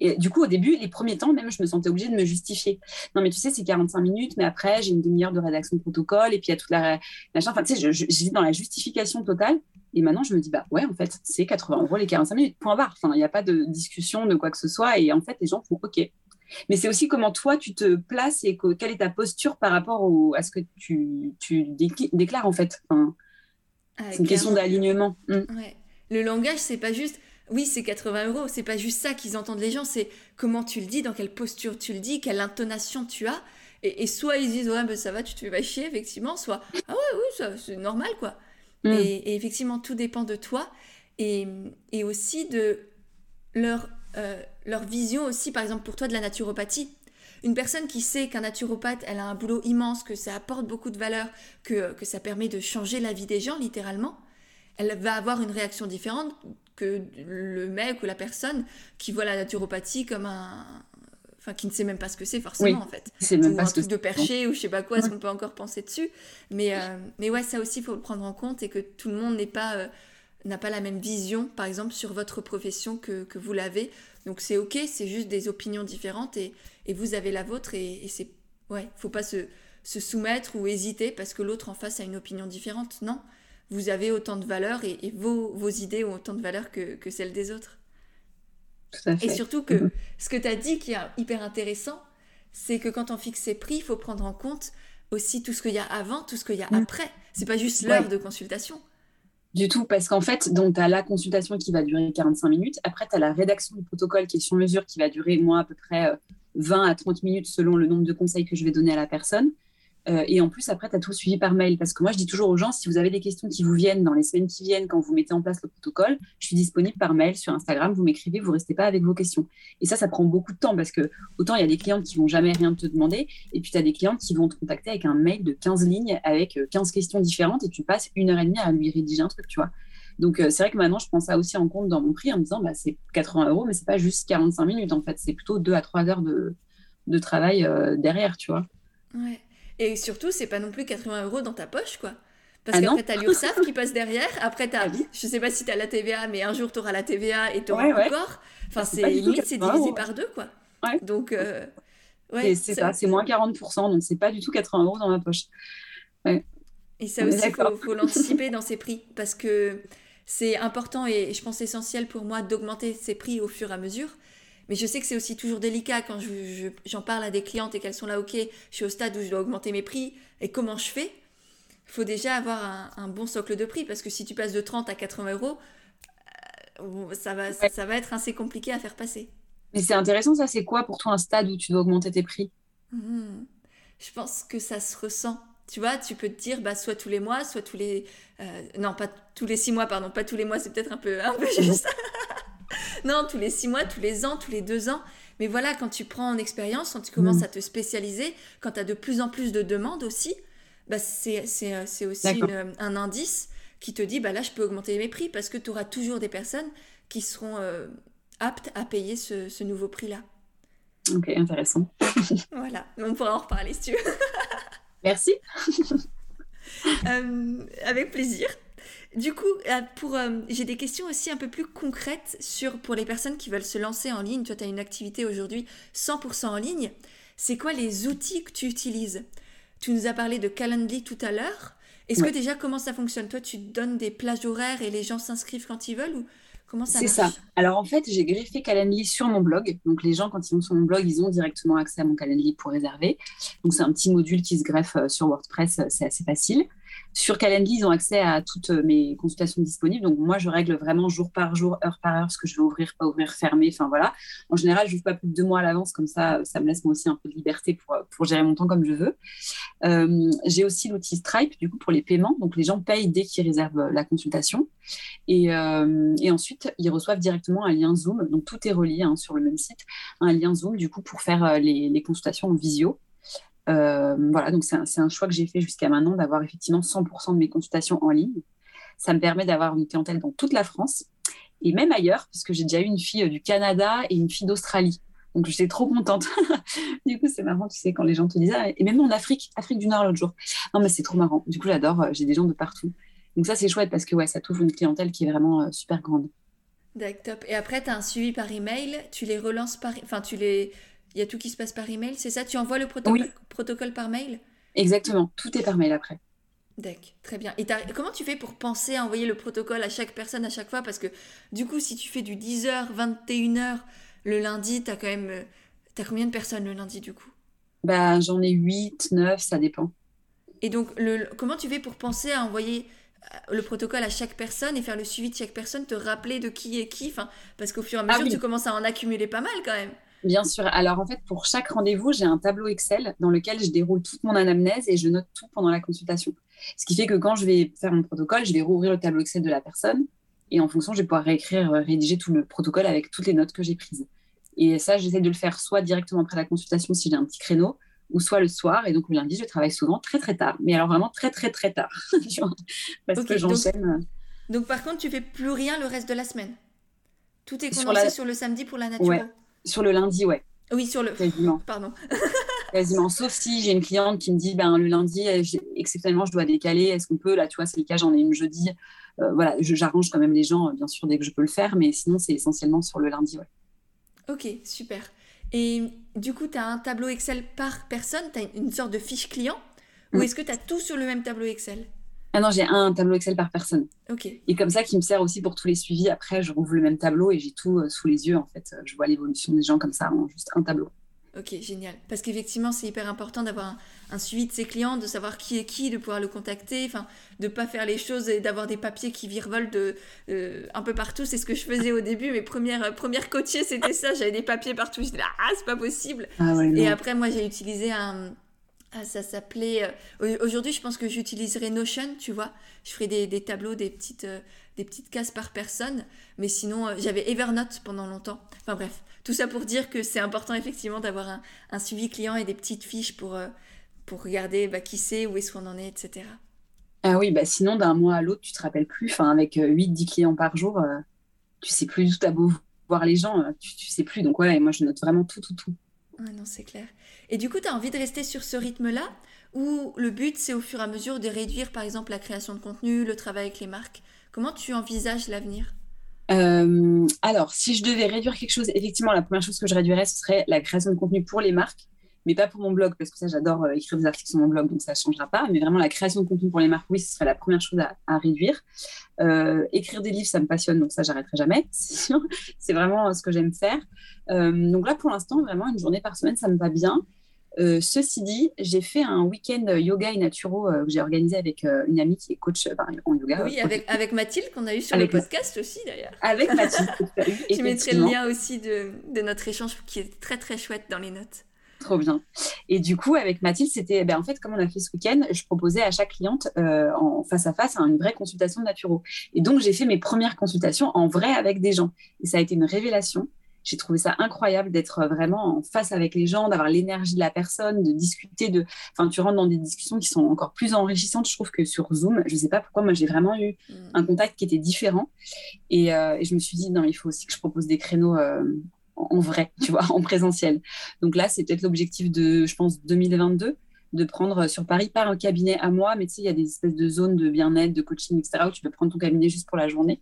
Et du coup, au début, les premiers temps, même, je me sentais obligée de me justifier. Non, mais tu sais, c'est 45 minutes, mais après, j'ai une demi-heure de rédaction de protocole, et puis il y a toute la machin. Enfin, tu sais, j'étais dans la justification totale. Et maintenant, je me dis, bah ouais, en fait, c'est 80 euros les 45 minutes, point barre. Enfin, il n'y a pas de discussion de quoi que ce soit. Et en fait, les gens font OK. Mais c'est aussi comment toi, tu te places et quelle est ta posture par rapport à ce que tu, déclares, en fait? Ah, c'est une question d'alignement. Mm. Le langage, c'est pas juste. Oui, c'est 80 euros. C'est pas juste ça qu'ils entendent les gens. C'est comment tu le dis, dans quelle posture tu le dis, quelle intonation tu as. Et, soit ils disent ouais, ben ça va, tu te fais pas chier, effectivement. Soit ah ouais, oui, c'est normal, quoi. Mm. Et, effectivement, tout dépend de toi et, et aussi de leur euh, leur vision aussi, par exemple pour toi, de la naturopathie. Une personne qui sait qu'un naturopathe, elle a un boulot immense, que ça apporte beaucoup de valeur, que, que ça permet de changer la vie des gens, littéralement, elle va avoir une réaction différente que le mec ou la personne qui voit la naturopathie comme un... Enfin, qui ne sait même pas ce que c'est forcément en fait. C'est même ou pas un truc de perché ou je sais pas quoi, est-ce qu'on peut encore penser dessus mais, euh, mais ouais, ça aussi, il faut le prendre en compte et que tout le monde n'est pas... Euh, n'a pas la même vision, par exemple, sur votre profession que, que vous l'avez. Donc c'est ok, c'est juste des opinions différentes et, et vous avez la vôtre et, et c'est ouais, faut pas se, se, soumettre ou hésiter parce que l'autre en face a une opinion différente. Non, vous avez autant de valeur et, et vos, vos, idées ont autant de valeur que, que celles des autres. Tout à fait. Et surtout que mm-hmm. ce que tu as dit qui est hyper intéressant, c'est que quand on fixe ses prix, il faut prendre en compte aussi tout ce qu'il y a avant, tout ce qu'il y a mm. après. C'est pas juste l'heure de consultation. Du tout, parce qu'en fait, tu as la consultation qui va durer 45 minutes. Après, tu as la rédaction du protocole qui est sur mesure, qui va durer, moi, à peu près 20 euh, à 30 minutes selon le nombre de conseils que je vais donner à la personne. Euh, et en plus, après, tu as tout suivi par mail. Parce que moi, je dis toujours aux gens, si vous avez des questions qui vous viennent dans les semaines qui viennent, quand vous mettez en place le protocole, je suis disponible par mail sur Instagram. Vous m'écrivez, vous restez pas avec vos questions. Et ça, ça prend beaucoup de temps parce que autant il y a des clientes qui vont jamais rien te demander, et puis tu as des clientes qui vont te contacter avec un mail de 15 lignes avec 15 euh, questions différentes et tu passes une heure et demie à lui rédiger un truc, tu vois. Donc, euh, c'est vrai que maintenant, je prends ça aussi en compte dans mon prix en me disant, bah, c'est 80 euros, mais c'est pas juste 45 minutes, en fait. C'est plutôt 2 à 3 heures de, de travail derrière, tu vois. Ouais. Et surtout, c'est pas non plus 80 euros dans ta poche, quoi. Parce ah qu'après, t'as l'URSSAF qui passe derrière. Après, t'as, ah je sais pas si t'as la TVA, mais un jour, t'auras la TVA et t'auras encore. Enfin, c'est limite, c'est divisé par deux, quoi. Donc, euh, ouais. c'est ça, c'est moins 40%, donc c'est pas du tout 80 euros dans ma poche. Et ça aussi, il faut, faut l'anticiper dans ses prix, parce que c'est important et je pense essentiel pour moi d'augmenter ses prix au fur et à mesure. Mais je sais que c'est aussi toujours délicat quand j'en parle à des clientes et qu'elles sont là, ok, je suis au stade où je dois augmenter mes prix et comment je fais? Il faut déjà avoir un, bon socle de prix parce que si tu passes de 30 à 80 euros, euh, ça va, ça, va être assez compliqué à faire passer. Mais c'est intéressant, ça, c'est quoi pour toi un stade où tu dois augmenter tes prix? Hmm. Je pense que ça se ressent. Tu vois, tu peux te dire, bah, soit tous les mois, soit tous les... Euh, non, pas tous les six mois, pardon, pas tous les mois, c'est peut-être un peu, un peu juste. non, tous les six mois, tous les ans, tous les deux ans. Mais voilà, quand tu prends en expérience, quand tu commences mm. à te spécialiser, quand tu as de plus en plus de demandes aussi, bah c'est euh, aussi un indice qui te dit, bah là, je peux augmenter mes prix parce que tu auras toujours des personnes qui seront euh, aptes à payer ce, nouveau prix-là. Ok, intéressant. voilà, on pourra en reparler si tu veux. Merci. Euh, avec plaisir. Du coup, euh, pour, euh, j'ai des questions aussi un peu plus concrètes sur, pour les personnes qui veulent se lancer en ligne. Toi, tu as une activité aujourd'hui 100% en ligne. C'est quoi les outils que tu utilises? Tu nous as parlé de Calendly tout à l'heure. Est-ce que déjà, comment ça fonctionne? Toi, tu donnes des plages horaires et les gens s'inscrivent quand ils veulent ou comment ça C'est ça. Alors, en fait, j'ai greffé Calendly sur mon blog. Donc, les gens, quand ils vont sur mon blog, ils ont directement accès à mon Calendly pour réserver. Donc, c'est un petit module qui se greffe euh, sur WordPress. C'est assez facile. Sur Calendly, ils ont accès à toutes mes consultations disponibles. Donc, moi, je règle vraiment jour par jour, heure par heure, ce que je veux ouvrir, pas ouvrir, fermer. Enfin, voilà. En général, je n'ouvre pas plus de deux mois à l'avance. Comme ça, ça me laisse moi aussi un peu de liberté pour, pour gérer mon temps comme je veux. Euh, j'ai aussi l'outil Stripe, du coup, pour les paiements. Donc, les gens payent dès qu'ils réservent la consultation. Et, euh, ensuite, ils reçoivent directement un lien Zoom. Donc, tout est relié hein, sur le même site. Un lien Zoom, du coup, pour faire euh, les consultations en visio. Euh, voilà, donc c'est un, choix que j'ai fait jusqu'à maintenant d'avoir effectivement 100% de mes consultations en ligne. Ça me permet d'avoir une clientèle dans toute la France et même ailleurs, parce que j'ai déjà eu une fille euh, du Canada et une fille d'Australie. Donc je suis trop contente. du coup, c'est marrant, tu sais, quand les gens te disent ah, et même en Afrique, Afrique du Nord l'autre jour. Non, mais c'est trop marrant. Du coup, j'adore. Euh, j'ai des gens de partout. Donc ça, c'est chouette parce que ouais, ça touche une clientèle qui est vraiment super grande. D'accord, top. Et après, tu as un suivi par email. Tu les relances par, enfin, tu les il y a tout qui se passe par email, c'est ça? Tu envoies le protocole par mail? Exactement, tout est par mail après. D'accord, très bien. Et comment tu fais pour penser à envoyer le protocole à chaque personne à chaque fois? Parce que du coup, si tu fais du 10h, 21h le lundi, tu as quand même. Euh, combien de personnes le lundi du coup? Bah, J'en ai 8, 9, ça dépend. Et donc, le, comment tu fais pour penser à envoyer euh, le protocole à chaque personne et faire le suivi de chaque personne, te rappeler de qui est qui? Enfin, Parce qu'au fur et à mesure, ah tu commences à en accumuler pas mal quand même. Bien sûr. Alors en fait, pour chaque rendez-vous, j'ai un tableau Excel dans lequel je déroule toute mon anamnèse et je note tout pendant la consultation. Ce qui fait que quand je vais faire mon protocole, je vais rouvrir le tableau Excel de la personne et en fonction, je vais pouvoir réécrire, euh, rédiger tout le protocole avec toutes les notes que j'ai prises. Et ça, j'essaie de le faire soit directement après la consultation si j'ai un petit créneau, ou soit le soir. Et donc le lundi, je travaille souvent très très tard, mais alors vraiment très très très tard, parce que j'enchaîne. Donc, donc, par contre, tu fais plus rien le reste de la semaine? Tout est condensé sur, le samedi pour la nature? Sur le lundi, ouais. Oui, sur le. Quasiment. Pardon. Quasiment. Sauf si j'ai une cliente qui me dit, ben, le lundi, euh, exceptionnellement, je dois décaler. Est-ce qu'on peut? Là, tu vois, c'est le cas, j'en ai une jeudi. Euh, voilà, j'arrange quand même les gens, bien sûr, dès que je peux le faire. Mais sinon, c'est essentiellement sur le lundi, ouais. Ok, super. Et du coup, tu as un tableau Excel par personne? Tu as une sorte de fiche client? Ou mm. est-ce que tu as tout sur le même tableau Excel? Ah non, j'ai un tableau Excel par personne. Ok. Et comme ça, qui me sert aussi pour tous les suivis. Après, je rouvre le même tableau et j'ai tout euh, sous les yeux. En fait, je vois l'évolution des gens comme ça en juste un tableau. Ok, génial. Parce qu'effectivement, c'est hyper important d'avoir un, suivi de ses clients, de savoir qui est qui, de pouvoir le contacter, enfin, de pas faire les choses et d'avoir des papiers qui virevolent de, euh, un peu partout. C'est ce que je faisais au début. Mes premières, euh, premières coachées, c'était ça. J'avais des papiers partout. Je disais, ah, c'est pas possible. Ah et après, moi, j'ai utilisé un, Ah, ça s'appelait. Euh, aujourd'hui, je pense que j'utiliserai Notion, tu vois. Je ferai des, tableaux, des petites, euh, des petites cases par personne. Mais sinon, euh, j'avais Evernote pendant longtemps. Enfin bref, tout ça pour dire que c'est important effectivement d'avoir un, suivi client et des petites fiches pour, pour regarder bah, qui c'est, où est-ce qu'on en est, etc. Ah oui, bah sinon, d'un mois à l'autre, tu te rappelles plus. Enfin, avec 8-10 clients par jour, tu sais plus tout à beau voir les gens, tu, tu sais plus. Donc ouais, moi, je note vraiment tout, tout, tout. Ah non, c'est clair. Et du coup, tu as envie de rester sur ce rythme-là ou le but, c'est au fur et à mesure de réduire, par exemple, la création de contenu, le travail avec les marques? Comment tu envisages l'avenir? Euh, alors, si je devais réduire quelque chose, effectivement, la première chose que je réduirais, ce serait la création de contenu pour les marques mais pas pour mon blog, parce que ça, j'adore euh, écrire des articles sur mon blog, donc ça ne changera pas. Mais vraiment, la création de contenu pour les marques, oui, ce serait la première chose à, réduire. Euh, écrire des livres, ça me passionne, donc ça, j'arrêterai jamais, c'est vraiment euh, ce que j'aime faire. donc là, pour l'instant, vraiment, une journée par semaine, ça me va bien. ceci dit, j'ai fait un week-end yoga et naturo que j'ai organisé avec une amie qui est coach en yoga. Oui, avec, avec, Mathilde qu'on a eu sur le podcast aussi d'ailleurs. Avec Mathilde. Je mettrai le lien aussi de, de, notre échange qui est très très chouette dans les notes. Trop bien. Et du coup, avec Mathilde, c'était, ben, en fait, comme on a fait ce week-end, je proposais à chaque cliente euh, en face à face une vraie consultation de naturo. Et donc, j'ai fait mes premières consultations en vrai avec des gens. Et ça a été une révélation. J'ai trouvé ça incroyable d'être vraiment en face avec les gens, d'avoir l'énergie de la personne, de discuter de. Enfin, tu rentres dans des discussions qui sont encore plus enrichissantes, je trouve, que sur Zoom. Je ne sais pas pourquoi, moi, j'ai vraiment eu mm. un contact qui était différent. Et, euh, et, je me suis dit, non, il faut aussi que je propose des créneaux euh, en vrai, tu vois, en présentiel. Donc là, c'est peut-être l'objectif de, je pense, 2022 de prendre sur Paris pas un cabinet à moi, mais tu sais, il y a des espèces de zones de bien-être, de coaching, etc., où tu peux prendre ton cabinet juste pour la journée.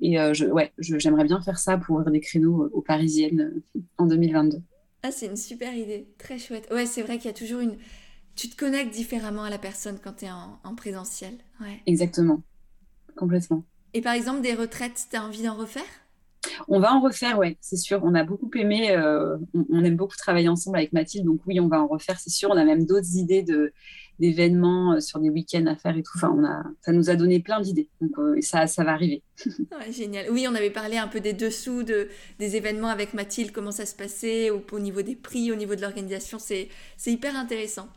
Et euh, je, ouais, j'aimerais bien faire ça pour ouvrir des créneaux aux Parisiennes euh, en 2022. Ah, c'est une super idée, très chouette. Ouais, c'est vrai qu'il y a toujours une. Tu te connectes différemment à la personne quand tu es en, en, présentiel. Ouais. Exactement, complètement. Et par exemple, des retraites, tu as envie d'en refaire? On va en refaire, ouais, c'est sûr. On a beaucoup aimé, euh, on, aime beaucoup travailler ensemble avec Mathilde, donc oui, on va en refaire, c'est sûr. On a même d'autres idées de d'événements euh, sur des week-ends à faire et tout. Enfin, ça nous a donné plein d'idées. Donc euh, ça, va arriver. génial. Oui, on avait parlé un peu des dessous de, des événements avec Mathilde, comment ça se passait au, au niveau des prix, au niveau de l'organisation. C'est hyper intéressant.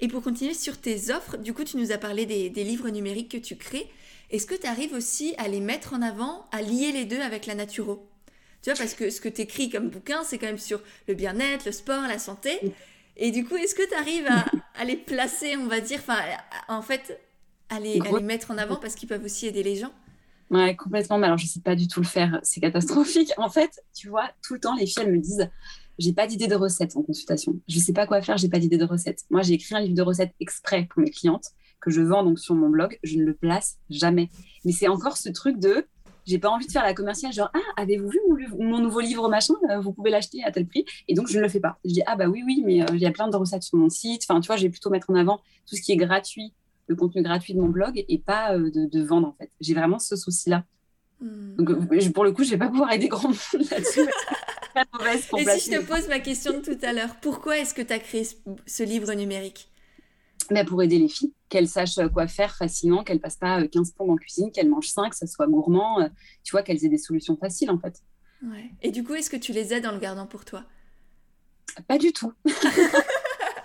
et pour continuer sur tes offres, du coup, tu nous as parlé des livres numériques que tu crées. Est-ce que tu arrives aussi à les mettre en avant, à lier les deux avec la naturo? Tu vois, parce que ce que tu écris comme bouquin, c'est quand même sur le bien-être, le sport, la santé. Et du coup, est-ce que tu arrives à, les placer, on va dire, enfin, en fait, à les, mettre en avant parce qu'ils peuvent aussi aider les gens? Ouais, complètement. Mais alors, je ne sais pas du tout le faire. C'est catastrophique. En fait, tu vois, tout le temps, les filles, elles me disent j'ai pas d'idée de recette en consultation. Je ne sais pas quoi faire, j'ai pas d'idée de recette. Moi, j'ai écrit un livre de recettes exprès pour mes clientes que je vends donc sur mon blog, je ne le place jamais. Mais c'est encore ce truc de j'ai pas envie de faire la commerciale, genre ah avez-vous vu mon, nouveau livre machin, euh, vous pouvez l'acheter à tel prix, et donc je ne le fais pas. Je dis ah bah oui oui, mais euh, il y a plein de recettes sur mon site. Enfin tu vois, je vais plutôt mettre en avant tout ce qui est gratuit, le contenu gratuit de mon blog, et pas euh, de, vendre en fait. J'ai vraiment ce souci là. Hmm. Donc pour le coup, je vais pas pouvoir aider grand monde là-dessus. et si je te pose ma question de tout à l'heure, pourquoi est-ce que tu as créé ce livre numérique? Mais pour aider les filles, qu'elles sachent quoi faire facilement, qu'elles passent pas 15 euh, plombes en cuisine, qu'elles mangent 5, que ça soit gourmand, euh, tu vois, qu'elles aient des solutions faciles en fait. Ouais. Et du coup, est-ce que tu les aides en le gardant pour toi? Pas du tout.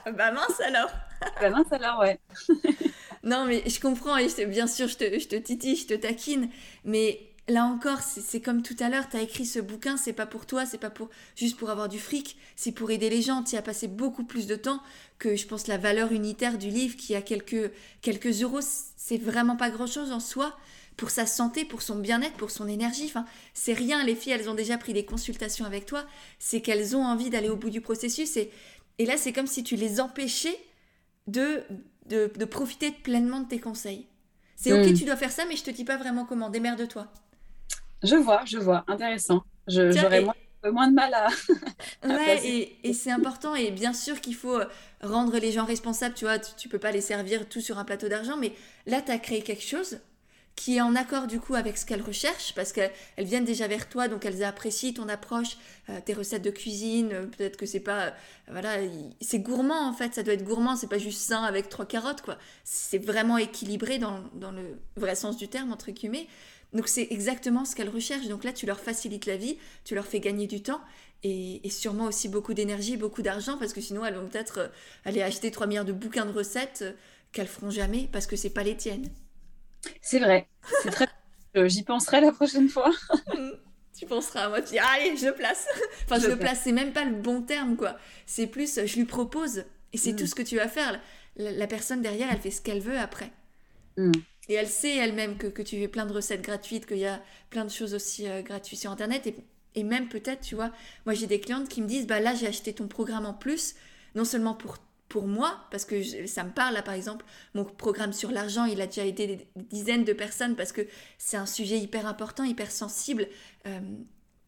bah mince alors Bah mince alors, ouais. non, mais je comprends, et bien sûr, je te, je te titille, je te taquine, mais là encore, c'est comme tout à l'heure, tu as écrit ce bouquin, c'est pas pour toi, c'est pas pour juste pour avoir du fric, c'est pour aider les gens. Tu as passé beaucoup plus de temps que je pense la valeur unitaire du livre qui a quelques, quelques euros, c'est vraiment pas grand chose en soi pour sa santé, pour son bien-être, pour son énergie. Enfin, c'est rien. Les filles, elles ont déjà pris des consultations avec toi. C'est qu'elles ont envie d'aller au bout du processus. Et, et là, c'est comme si tu les empêchais de, de, profiter pleinement de tes conseils. C'est ok, hmm. tu dois faire ça, mais je te dis pas vraiment comment. Démerde-toi. Je vois, je vois. Intéressant. J'aurais moins, de mal à. ouais, et, et c'est important. Et bien sûr qu'il faut euh, rendre les gens responsables. Tu vois, tu, peux pas les servir tout sur un plateau d'argent. Mais là, tu as créé quelque chose qui est en accord du coup avec ce qu'elles recherchent parce qu'elles viennent déjà vers toi donc elles apprécient ton approche euh, tes recettes de cuisine euh, peut-être que c'est pas voilà c'est gourmand en fait ça doit être gourmand c'est pas juste sain avec trois carottes quoi c'est vraiment équilibré dans, dans, le vrai sens du terme entre guillemets Donc c'est exactement ce qu'elles recherchent. Donc là, tu leur facilites la vie, tu leur fais gagner du temps et, sûrement aussi beaucoup d'énergie, beaucoup d'argent, parce que sinon elles vont peut-être euh, aller acheter 3 milliards de bouquins de recettes euh, qu'elles feront jamais parce que c'est pas les tiennes. C'est vrai, c'est très... J'y penserai la prochaine fois. tu penseras à moi, tu dis allez, je le place. enfin, je, le place, c'est même pas le bon terme, quoi. C'est plus, je lui propose, et c'est mm. tout ce que tu vas faire. La, personne derrière, elle fait ce qu'elle veut après. Mm. Et elle sait elle-même que, que, tu fais plein de recettes gratuites, qu'il y a plein de choses aussi euh, gratuites sur Internet. Et, et même peut-être, tu vois, moi j'ai des clientes qui me disent, bah là j'ai acheté ton programme en plus, non seulement pour pour moi, parce que ça me parle là par exemple, mon programme sur l'argent, il a déjà aidé des, dizaines de personnes parce que c'est un sujet hyper important, hyper sensible, euh,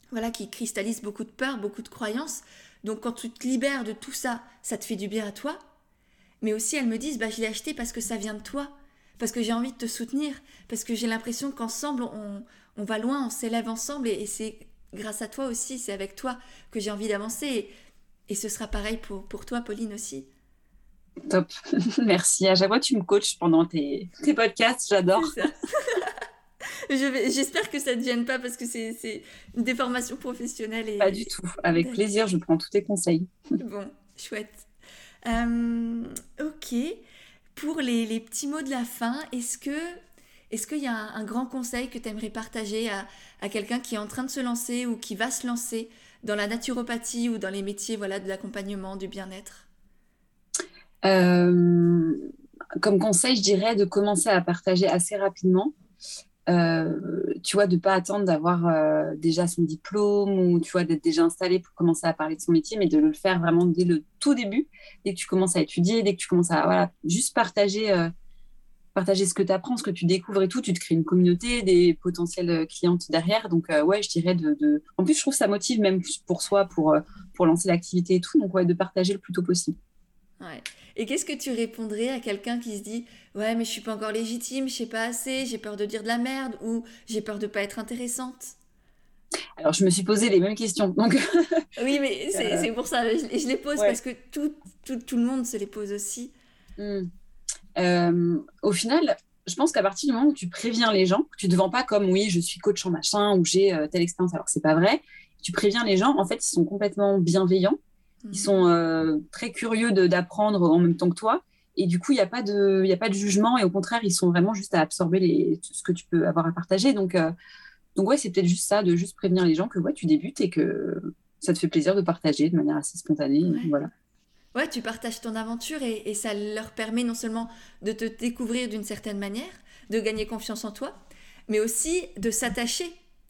voilà, qui cristallise beaucoup de peur, beaucoup de croyances. Donc quand tu te libères de tout ça, ça te fait du bien à toi. Mais aussi elles me disent, bah je l'ai acheté parce que ça vient de toi parce que j'ai envie de te soutenir, parce que j'ai l'impression qu'ensemble, on, on, va loin, on s'élève ensemble, et, c'est grâce à toi aussi, c'est avec toi que j'ai envie d'avancer, et, ce sera pareil pour, pour toi, Pauline aussi. Top, merci. À chaque fois, tu me coaches pendant tes, tes podcasts, j'adore. J'espère que ça ne te gêne pas parce que c'est une déformation professionnelle. Et... Pas du tout. Avec plaisir, je prends tous tes conseils. Bon, chouette. Euh, ok. Pour les, petits mots de la fin, est-ce que est-ce qu'il y a un, grand conseil que tu aimerais partager à, quelqu'un qui est en train de se lancer ou qui va se lancer dans la naturopathie ou dans les métiers voilà, de l'accompagnement, du bien-être? Euh, Comme conseil, je dirais de commencer à partager assez rapidement. Euh, tu vois, de ne pas attendre d'avoir euh, déjà son diplôme ou tu vois, d'être déjà installé pour commencer à parler de son métier, mais de le faire vraiment dès le tout début, dès que tu commences à étudier, dès que tu commences à voilà, juste partager, euh, partager ce que tu apprends, ce que tu découvres et tout. Tu te crées une communauté, des potentielles clientes derrière. Donc, ouais, je dirais de, En plus, je trouve que ça motive même pour soi, pour, pour lancer l'activité et tout. Donc, ouais, de partager le plus tôt possible. Ouais. Et qu'est-ce que tu répondrais à quelqu'un qui se dit Ouais, mais je suis pas encore légitime, je sais pas assez, j'ai peur de dire de la merde ou j'ai peur de pas être intéressante Alors, je me suis posé les mêmes questions. Donc... oui, mais c'est pour ça, je, je les pose parce que tout, tout, tout, le monde se les pose aussi. Hmm. Euh, au final, je pense qu'à partir du moment où tu préviens les gens, que tu ne te vends pas comme oui, je suis coach en machin ou j'ai euh, telle expérience, alors que c'est pas vrai, tu préviens les gens, en fait, ils sont complètement bienveillants ils sont euh, très curieux d'apprendre en même temps que toi. Et du coup, il n'y a, pas de, a pas de jugement. Et au contraire, ils sont vraiment juste à absorber les, ce que tu peux avoir à partager. Donc, euh, donc ouais, c'est peut-être juste ça, de juste prévenir les gens que ouais, tu débutes et que ça te fait plaisir de partager de manière assez spontanée. Ouais. Voilà. Ouais, tu partages ton aventure et, et, ça leur permet non seulement de te découvrir d'une certaine manière, de gagner confiance en toi, mais aussi de s'attacher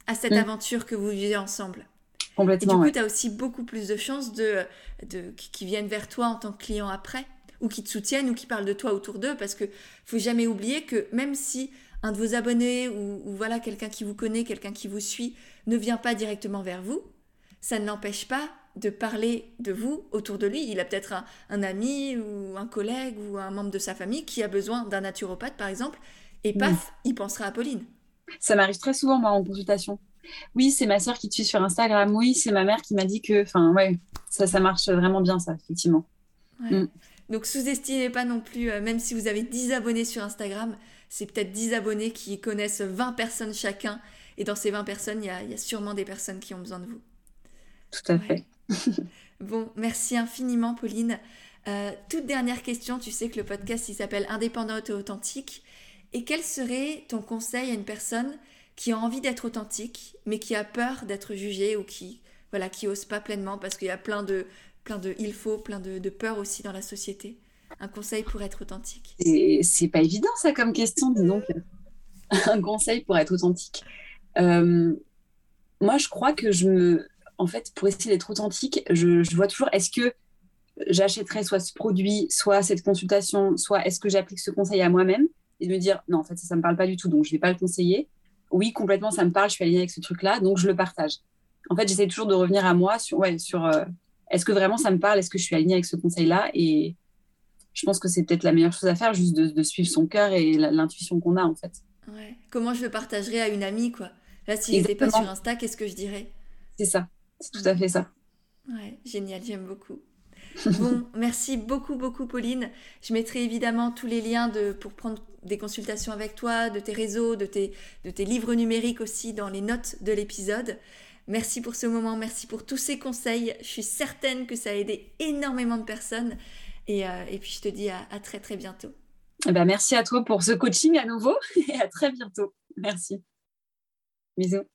à cette mm. aventure que vous vivez ensemble. Complètement. Et du coup, tu as aussi beaucoup plus de chances de, de, qui viennent vers toi en tant que client après, ou qui te soutiennent, ou qui parlent de toi autour d'eux, parce que faut jamais oublier que même si un de vos abonnés ou, voilà quelqu'un qui vous connaît, quelqu'un qui vous suit, ne vient pas directement vers vous, ça ne l'empêche pas de parler de vous autour de lui. Il a peut-être un, un, ami ou un collègue ou un membre de sa famille qui a besoin d'un naturopathe, par exemple, et paf, il pensera à Pauline. Ça m'arrive très souvent, moi, en consultation. Oui, c'est ma soeur qui te suit sur Instagram. Oui, c'est ma mère qui m'a dit que. Enfin, ouais, ça, ça marche vraiment bien, ça, effectivement. Mm. Donc, sous-estimez pas non plus, euh, même si vous avez 10 abonnés sur Instagram, c'est peut-être 10 abonnés qui connaissent 20 personnes chacun. Et dans ces 20 personnes, il y a, sûrement des personnes qui ont besoin de vous. Tout à fait. bon, merci infiniment, Pauline. Euh, toute dernière question, tu sais que le podcast, il s'appelle Indépendant et authentique. Et quel serait ton conseil à une personne qui a envie d'être authentique, mais qui a peur d'être jugé ou qui voilà qui ose pas pleinement parce qu'il y a plein de plein de il faut, plein de, de peur aussi dans la société. Un conseil pour être authentique. C'est pas évident ça comme question, dis donc. Un conseil pour être authentique. Euh, moi, je crois que je me, en fait, pour essayer d'être authentique, je, je vois toujours est-ce que j'achèterais soit ce produit, soit cette consultation, soit est-ce que j'applique ce conseil à moi-même? Et de me dire non, en fait, ça, ça me parle pas du tout, donc je vais pas le conseiller oui, complètement, ça me parle, je suis alignée avec ce truc-là, donc je le partage. En fait, j'essaie toujours de revenir à moi sur, ouais, sur euh, est-ce que vraiment ça me parle, est-ce que je suis alignée avec ce conseil-là? Et je pense que c'est peut-être la meilleure chose à faire, juste de, suivre son cœur et l'intuition qu'on a, en fait. Ouais. Comment je le partagerais à une amie, quoi? Là, si n'était pas sur Insta, qu'est-ce que je dirais? C'est ça, c'est tout à fait ça. Ouais, génial, j'aime beaucoup. Bon, merci beaucoup, beaucoup, Pauline. Je mettrai évidemment tous les liens de, pour prendre des consultations avec toi, de tes réseaux, de tes, de tes livres numériques aussi dans les notes de l'épisode. Merci pour ce moment, merci pour tous ces conseils. Je suis certaine que ça a aidé énormément de personnes. Et, euh, puis je te dis à, à très très bientôt. Eh ben, merci à toi pour ce coaching à nouveau et à très bientôt. Merci. Bisous.